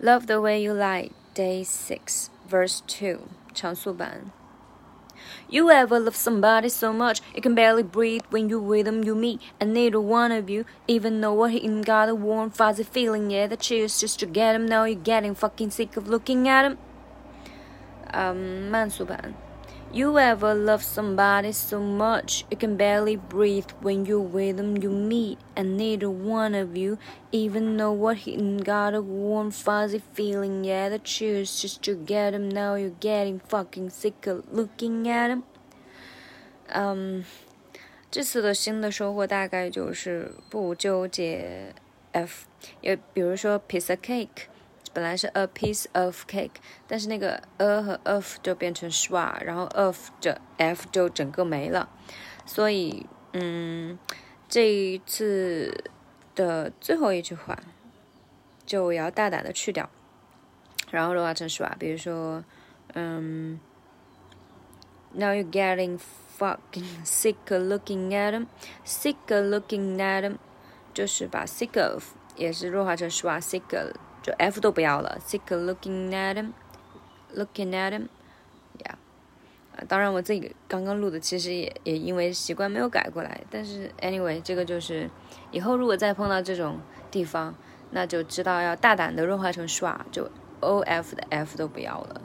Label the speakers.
Speaker 1: Love the way you lie, day six, verse two，长速版。You ever love somebody so much you can barely breathe when you with them you meet and neither one of you even know what he got a warm fuzzy feeling yeah the chills just to get him now you're getting fucking sick of looking at him 嗯，慢速版。 You ever love somebody so much you can barely breathe when you're with them you meet, and neither one of you even know what he got a warm fuzzy feeling. Yeah, the chills just to get him. Now you're getting fucking sick of looking at him. 嗯，这次的新的收获大概就是不纠结 F，也比如说 piece of cake。 本来是 a piece of cake，但是那个 a 和 of 就变成 schwa，然后 of 的 f 就整个没了，所以嗯，这一次的最后一句话就要大胆的去掉，然后的话成 schwa，比如说嗯，now you're getting fucking sick looking at them，sick looking at them，就是把 sick of 也是弱化成 schwa，sick of。就 F 都不要了，sick looking at him，looking at him，yeah，啊，当然我自己刚刚录的，其实也也因为习惯没有改过来，但是 anyway，这个就是以后如果再碰到这种地方，那就知道要大胆的弱化成耍就 O F 的 F 都不要了。